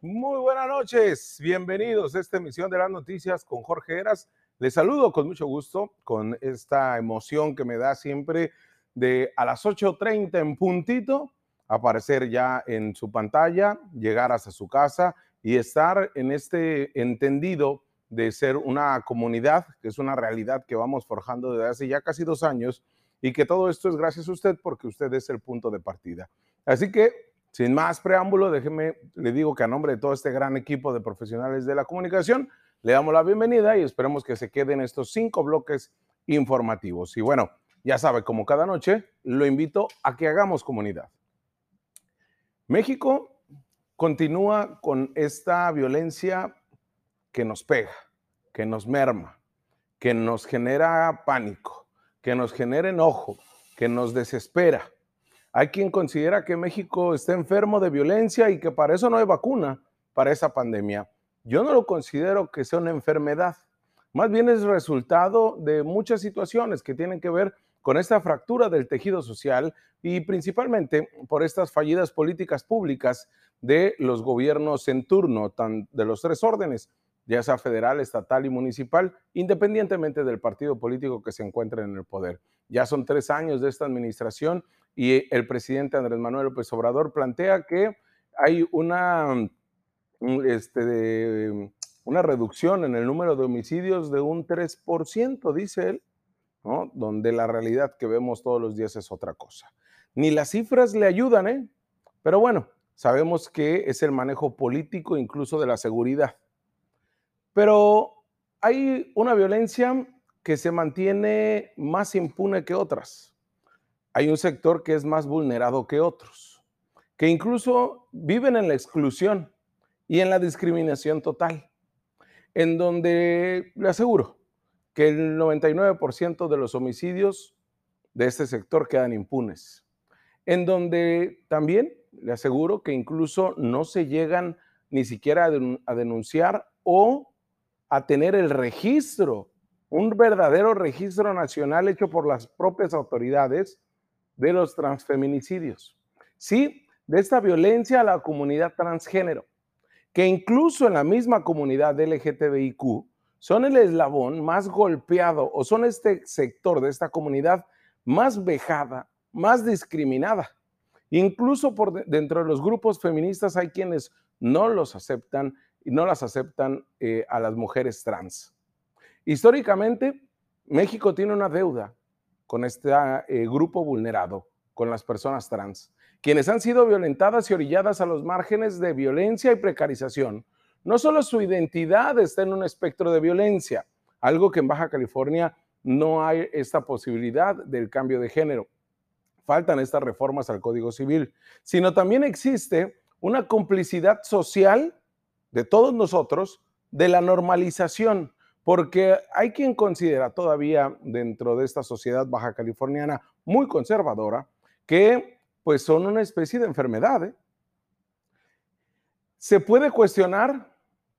Muy buenas noches, bienvenidos a esta emisión de las noticias con Jorge Eras. Les saludo con mucho gusto, con esta emoción que me da siempre de a las 8.30 en puntito, aparecer ya en su pantalla, llegar hasta su casa y estar en este entendido de ser una comunidad, que es una realidad que vamos forjando desde hace ya casi dos años y que todo esto es gracias a usted porque usted es el punto de partida. Así que, sin más preámbulo, déjeme, le digo que a nombre de todo este gran equipo de profesionales de la comunicación, le damos la bienvenida y esperemos que se queden estos cinco bloques informativos. Y bueno, ya sabe, como cada noche, lo invito a que hagamos comunidad. México continúa con esta violencia que nos pega, que nos merma, que nos genera pánico, que nos genera enojo, que nos desespera. Hay quien considera que México está enfermo de violencia y que para eso no hay vacuna para esa pandemia. Yo no lo considero que sea una enfermedad. Más bien es resultado de muchas situaciones que tienen que ver con esta fractura del tejido social y principalmente por estas fallidas políticas públicas de los gobiernos en turno, de los tres órdenes, ya sea federal, estatal y municipal, independientemente del partido político que se encuentre en el poder. Ya son tres años de esta administración y el presidente Andrés Manuel López Obrador plantea que hay una, este, una reducción en el número de homicidios de un 3%, dice él, donde la realidad que vemos todos los días es otra cosa. Ni las cifras le ayudan, ¿eh? pero bueno, sabemos que es el manejo político incluso de la seguridad. Pero hay una violencia que se mantiene más impune que otras. Hay un sector que es más vulnerado que otros, que incluso viven en la exclusión y en la discriminación total, en donde le aseguro que el 99% de los homicidios de este sector quedan impunes, en donde también le aseguro que incluso no se llegan ni siquiera a denunciar o a tener el registro, un verdadero registro nacional hecho por las propias autoridades de los transfeminicidios. Sí, de esta violencia a la comunidad transgénero, que incluso en la misma comunidad LGTBIQ son el eslabón más golpeado o son este sector de esta comunidad más vejada, más discriminada. Incluso por dentro de los grupos feministas hay quienes no los aceptan y no las aceptan eh, a las mujeres trans. Históricamente, México tiene una deuda con este eh, grupo vulnerado, con las personas trans, quienes han sido violentadas y orilladas a los márgenes de violencia y precarización. No solo su identidad está en un espectro de violencia, algo que en Baja California no hay esta posibilidad del cambio de género. Faltan estas reformas al Código Civil, sino también existe una complicidad social de todos nosotros de la normalización, porque hay quien considera todavía dentro de esta sociedad baja californiana muy conservadora que pues son una especie de enfermedad. ¿eh? Se puede cuestionar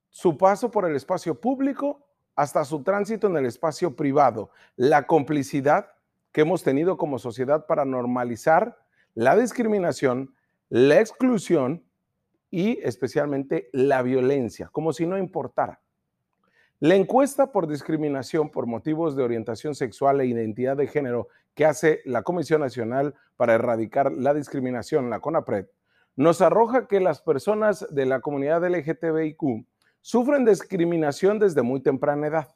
su paso por el espacio público hasta su tránsito en el espacio privado, la complicidad que hemos tenido como sociedad para normalizar la discriminación, la exclusión y especialmente la violencia, como si no importara. La encuesta por discriminación por motivos de orientación sexual e identidad de género que hace la Comisión Nacional para Erradicar la Discriminación, la CONAPRED, nos arroja que las personas de la comunidad LGTBIQ sufren discriminación desde muy temprana edad.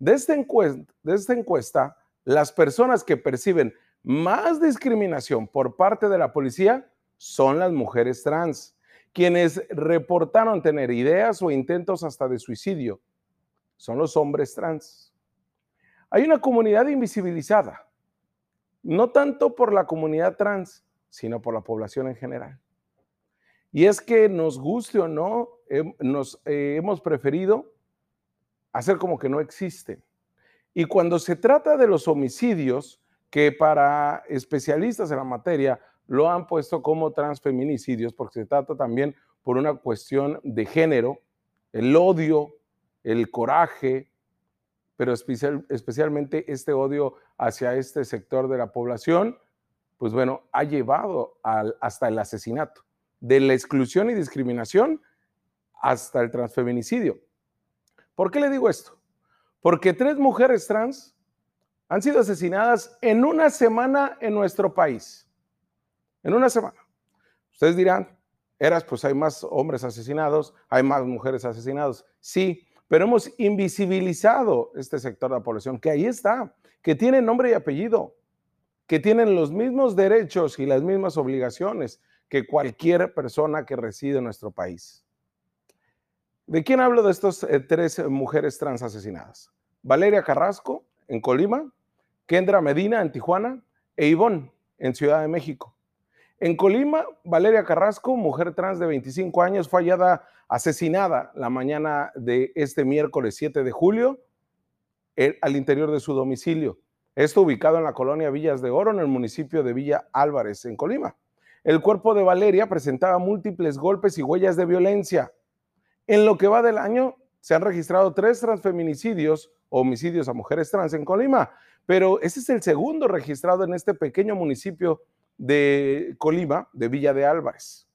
De esta, encuesta, de esta encuesta, las personas que perciben más discriminación por parte de la policía son las mujeres trans quienes reportaron tener ideas o intentos hasta de suicidio son los hombres trans. Hay una comunidad invisibilizada, no tanto por la comunidad trans, sino por la población en general. Y es que nos guste o no, nos eh, hemos preferido hacer como que no existen. Y cuando se trata de los homicidios, que para especialistas en la materia lo han puesto como transfeminicidios porque se trata también por una cuestión de género, el odio, el coraje, pero especialmente este odio hacia este sector de la población, pues bueno, ha llevado hasta el asesinato. De la exclusión y discriminación hasta el transfeminicidio. ¿Por qué le digo esto? Porque tres mujeres trans han sido asesinadas en una semana en nuestro país. En una semana. Ustedes dirán, eras, pues hay más hombres asesinados, hay más mujeres asesinadas. Sí, pero hemos invisibilizado este sector de la población, que ahí está, que tiene nombre y apellido, que tienen los mismos derechos y las mismas obligaciones que cualquier persona que reside en nuestro país. ¿De quién hablo de estas eh, tres mujeres trans asesinadas? Valeria Carrasco, en Colima, Kendra Medina, en Tijuana, e Ivonne, en Ciudad de México. En Colima, Valeria Carrasco, mujer trans de 25 años, fue hallada asesinada la mañana de este miércoles 7 de julio eh, al interior de su domicilio. Esto ubicado en la colonia Villas de Oro, en el municipio de Villa Álvarez, en Colima. El cuerpo de Valeria presentaba múltiples golpes y huellas de violencia. En lo que va del año, se han registrado tres transfeminicidios o homicidios a mujeres trans en Colima, pero ese es el segundo registrado en este pequeño municipio de Colima, de Villa de Álvarez.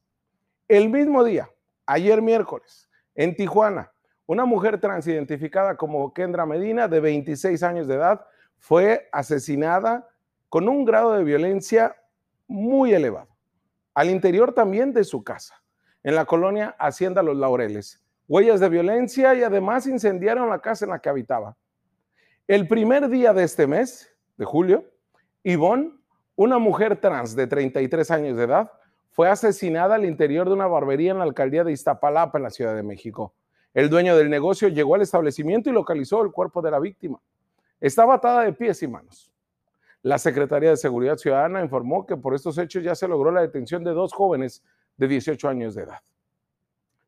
El mismo día, ayer miércoles, en Tijuana, una mujer trans identificada como Kendra Medina, de 26 años de edad, fue asesinada con un grado de violencia muy elevado, al interior también de su casa, en la colonia Hacienda Los Laureles, huellas de violencia y además incendiaron la casa en la que habitaba. El primer día de este mes, de julio, Yvonne, una mujer trans de 33 años de edad, fue asesinada al interior de una barbería en la alcaldía de Iztapalapa, en la Ciudad de México. El dueño del negocio llegó al establecimiento y localizó el cuerpo de la víctima. Estaba atada de pies y manos. La Secretaría de Seguridad Ciudadana informó que por estos hechos ya se logró la detención de dos jóvenes de 18 años de edad.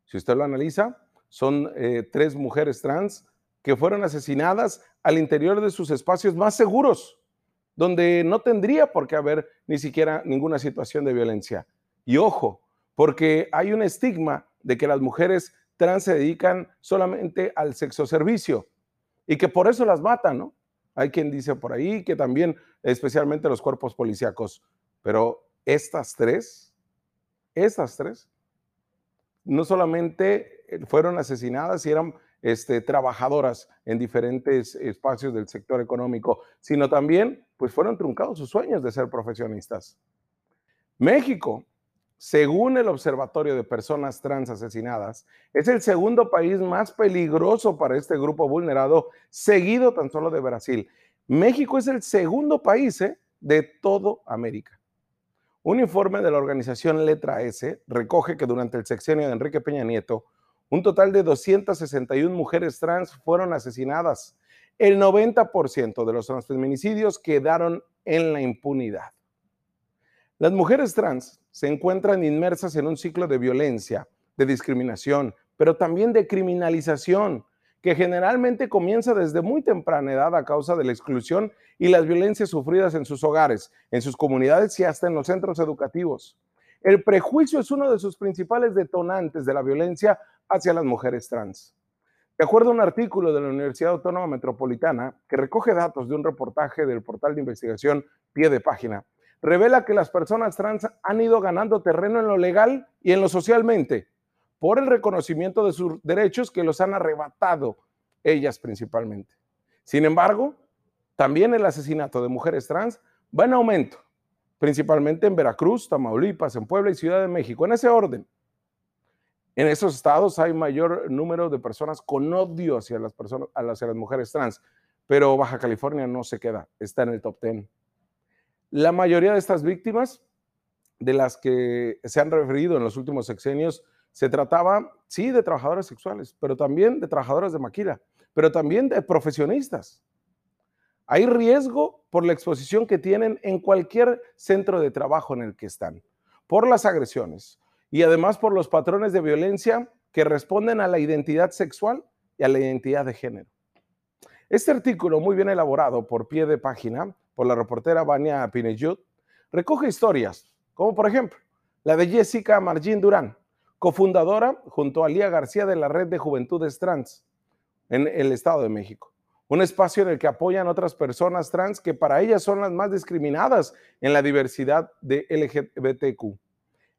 Si usted lo analiza, son eh, tres mujeres trans que fueron asesinadas al interior de sus espacios más seguros, donde no tendría por qué haber ni siquiera ninguna situación de violencia. Y ojo, porque hay un estigma de que las mujeres trans se dedican solamente al sexo servicio y que por eso las matan, ¿no? Hay quien dice por ahí que también, especialmente los cuerpos policíacos, pero estas tres, estas tres, no solamente eh, fueron asesinadas y eran este, trabajadoras en diferentes espacios del sector económico, sino también pues fueron truncados sus sueños de ser profesionistas. México, según el Observatorio de Personas Trans Asesinadas, es el segundo país más peligroso para este grupo vulnerado, seguido tan solo de Brasil. México es el segundo país ¿eh? de todo América. Un informe de la organización Letra S recoge que durante el sexenio de Enrique Peña Nieto, un total de 261 mujeres trans fueron asesinadas. El 90% de los transfeminicidios quedaron en la impunidad. Las mujeres trans se encuentran inmersas en un ciclo de violencia, de discriminación, pero también de criminalización, que generalmente comienza desde muy temprana edad a causa de la exclusión y las violencias sufridas en sus hogares, en sus comunidades y hasta en los centros educativos. El prejuicio es uno de sus principales detonantes de la violencia hacia las mujeres trans. De acuerdo a un artículo de la Universidad Autónoma Metropolitana que recoge datos de un reportaje del portal de investigación Pie de Página, revela que las personas trans han ido ganando terreno en lo legal y en lo socialmente por el reconocimiento de sus derechos que los han arrebatado ellas principalmente. Sin embargo, también el asesinato de mujeres trans va en aumento, principalmente en Veracruz, Tamaulipas, en Puebla y Ciudad de México, en ese orden. En esos estados hay mayor número de personas con odio hacia las, personas, hacia las mujeres trans, pero Baja California no se queda, está en el top 10. La mayoría de estas víctimas, de las que se han referido en los últimos sexenios, se trataba, sí, de trabajadoras sexuales, pero también de trabajadoras de maquila, pero también de profesionistas. Hay riesgo por la exposición que tienen en cualquier centro de trabajo en el que están, por las agresiones, y además por los patrones de violencia que responden a la identidad sexual y a la identidad de género. Este artículo, muy bien elaborado por pie de página por la reportera Vania Pinejut, recoge historias, como por ejemplo la de Jessica Margin Durán, cofundadora junto a Lía García de la Red de Juventudes Trans en el Estado de México. Un espacio en el que apoyan otras personas trans que para ellas son las más discriminadas en la diversidad de LGBTQ.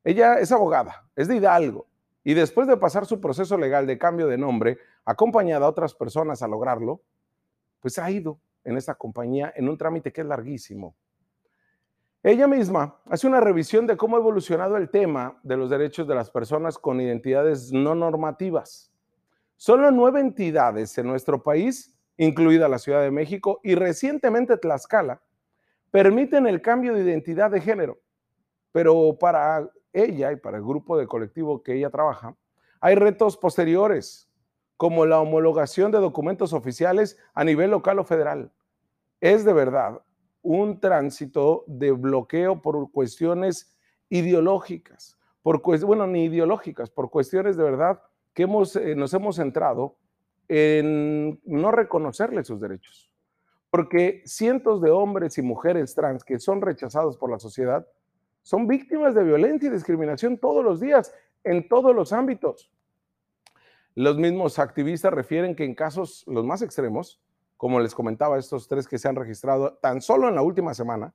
Ella es abogada, es de Hidalgo y después de pasar su proceso legal de cambio de nombre, acompañada a otras personas a lograrlo, pues ha ido en esta compañía en un trámite que es larguísimo. Ella misma hace una revisión de cómo ha evolucionado el tema de los derechos de las personas con identidades no normativas. Solo nueve entidades en nuestro país, incluida la Ciudad de México y recientemente Tlaxcala, permiten el cambio de identidad de género. Pero para ella y para el grupo de colectivo que ella trabaja, hay retos posteriores, como la homologación de documentos oficiales a nivel local o federal. Es de verdad un tránsito de bloqueo por cuestiones ideológicas, por bueno, ni ideológicas, por cuestiones de verdad que hemos, eh, nos hemos centrado en no reconocerle sus derechos. Porque cientos de hombres y mujeres trans que son rechazados por la sociedad son víctimas de violencia y discriminación todos los días, en todos los ámbitos. Los mismos activistas refieren que en casos los más extremos, como les comentaba, estos tres que se han registrado tan solo en la última semana,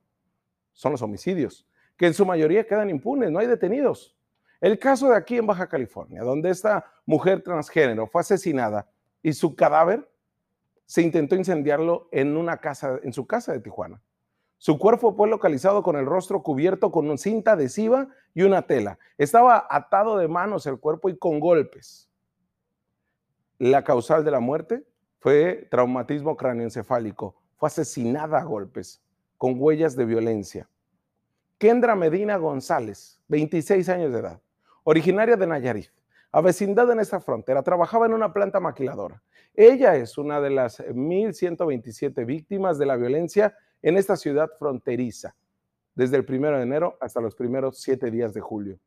son los homicidios, que en su mayoría quedan impunes, no hay detenidos. El caso de aquí en Baja California, donde esta mujer transgénero fue asesinada y su cadáver se intentó incendiarlo en una casa, en su casa de Tijuana. Su cuerpo fue localizado con el rostro cubierto con una cinta adhesiva y una tela. Estaba atado de manos el cuerpo y con golpes. La causal de la muerte fue traumatismo cráneoencefálico. Fue asesinada a golpes, con huellas de violencia. Kendra Medina González, 26 años de edad, originaria de Nayarit, avecindada en esta frontera, trabajaba en una planta maquiladora. Ella es una de las 1.127 víctimas de la violencia en esta ciudad fronteriza, desde el primero de enero hasta los primeros siete días de julio.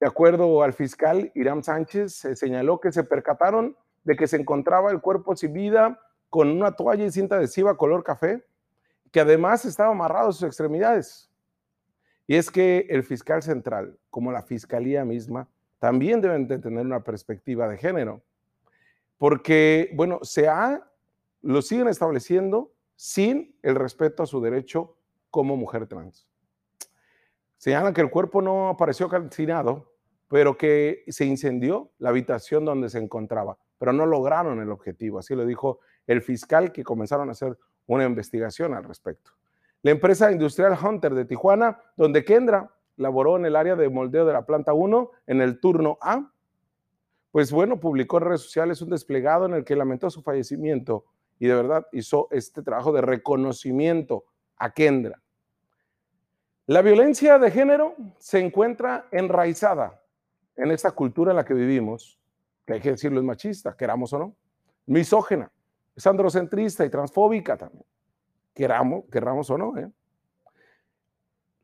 De acuerdo al fiscal Irán Sánchez, se señaló que se percataron de que se encontraba el cuerpo sin vida con una toalla y cinta adhesiva color café, que además estaba amarrado a sus extremidades. Y es que el fiscal central, como la fiscalía misma, también deben de tener una perspectiva de género, porque, bueno, se ha, lo siguen estableciendo sin el respeto a su derecho como mujer trans. Señalan que el cuerpo no apareció calcinado, pero que se incendió la habitación donde se encontraba pero no lograron el objetivo. Así lo dijo el fiscal que comenzaron a hacer una investigación al respecto. La empresa industrial Hunter de Tijuana, donde Kendra laboró en el área de moldeo de la planta 1 en el turno A, pues bueno, publicó en redes sociales un desplegado en el que lamentó su fallecimiento y de verdad hizo este trabajo de reconocimiento a Kendra. La violencia de género se encuentra enraizada en esta cultura en la que vivimos que hay que decirlo es machista, queramos o no, misógena, es androcentrista y transfóbica también, queramos, queramos o no. ¿eh?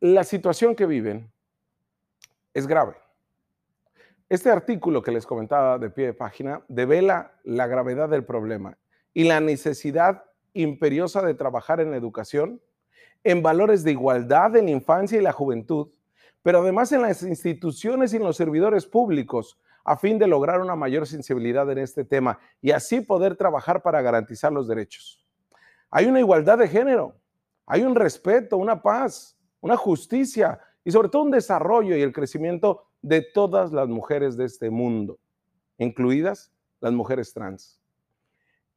La situación que viven es grave. Este artículo que les comentaba de pie de página devela la gravedad del problema y la necesidad imperiosa de trabajar en educación, en valores de igualdad en la infancia y la juventud, pero además en las instituciones y en los servidores públicos, a fin de lograr una mayor sensibilidad en este tema y así poder trabajar para garantizar los derechos. Hay una igualdad de género, hay un respeto, una paz, una justicia y sobre todo un desarrollo y el crecimiento de todas las mujeres de este mundo, incluidas las mujeres trans.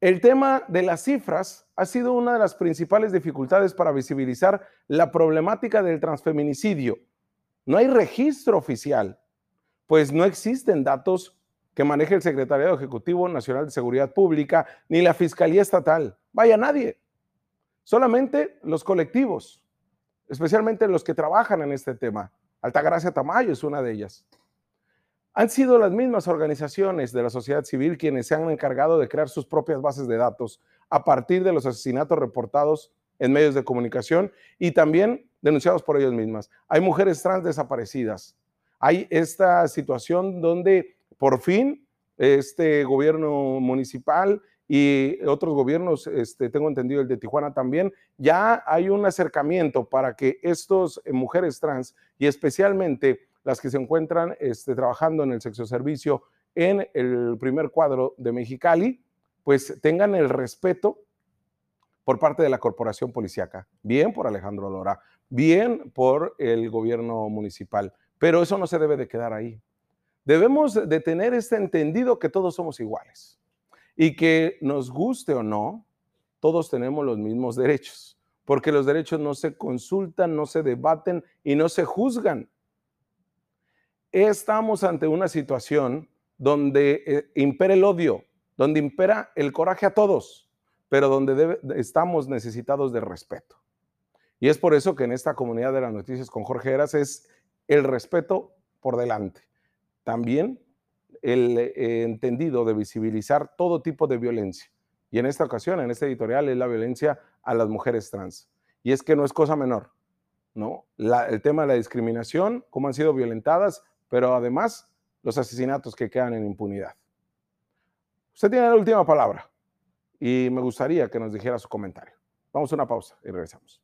El tema de las cifras ha sido una de las principales dificultades para visibilizar la problemática del transfeminicidio. No hay registro oficial pues no existen datos que maneje el Secretariado Ejecutivo Nacional de Seguridad Pública ni la Fiscalía Estatal. Vaya nadie. Solamente los colectivos, especialmente los que trabajan en este tema. Altagracia Tamayo es una de ellas. Han sido las mismas organizaciones de la sociedad civil quienes se han encargado de crear sus propias bases de datos a partir de los asesinatos reportados en medios de comunicación y también denunciados por ellas mismas. Hay mujeres trans desaparecidas, hay esta situación donde por fin este gobierno municipal y otros gobiernos, este, tengo entendido el de Tijuana también, ya hay un acercamiento para que estas eh, mujeres trans y especialmente las que se encuentran este, trabajando en el sexo servicio en el primer cuadro de Mexicali, pues tengan el respeto por parte de la corporación policíaca, bien por Alejandro Lora, bien por el gobierno municipal. Pero eso no se debe de quedar ahí. debemos de tener este entendido que todos somos iguales y que nos guste o no, todos tenemos los mismos derechos, porque los derechos no se consultan, no se debaten y no se juzgan. Estamos ante una situación donde eh, impera el odio, donde impera el coraje a todos, pero donde estamos necesitados de respeto. Y es por eso que en esta comunidad de las noticias con Jorge Heras es el respeto por delante. También el eh, entendido de visibilizar todo tipo de violencia. Y en esta ocasión, en este editorial, es la violencia a las mujeres trans. Y es que no es cosa menor, ¿no? el tema de la discriminación, cómo han sido violentadas, pero además los asesinatos que quedan en impunidad. Usted tiene la última palabra y me gustaría que nos dijera su comentario. Vamos a una pausa y regresamos.